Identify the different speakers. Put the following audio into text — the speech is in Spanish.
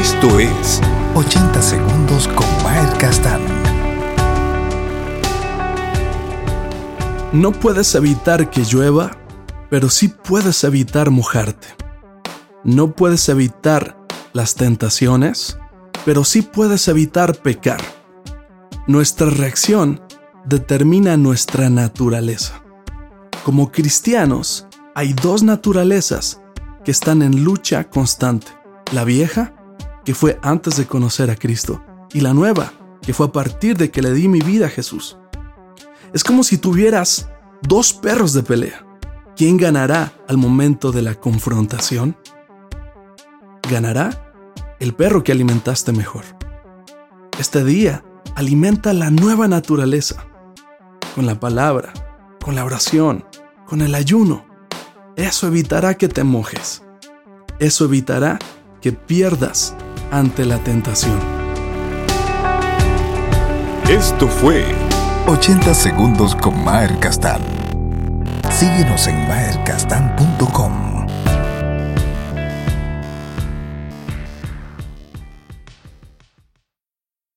Speaker 1: Esto es 80 segundos con Mael Castán.
Speaker 2: No puedes evitar que llueva, pero sí puedes evitar mojarte. No puedes evitar las tentaciones, pero sí puedes evitar pecar. Nuestra reacción determina nuestra naturaleza. Como cristianos, hay dos naturalezas que están en lucha constante. La vieja, que fue antes de conocer a Cristo, y la nueva, que fue a partir de que le di mi vida a Jesús. Es como si tuvieras dos perros de pelea. ¿Quién ganará al momento de la confrontación? Ganará el perro que alimentaste mejor. Este día alimenta la nueva naturaleza con la palabra, con la oración, con el ayuno. Eso evitará que te mojes. Eso evitará que pierdas ante la tentación.
Speaker 1: Esto fue 80 segundos con Maer Castán. Síguenos en maercastán.com.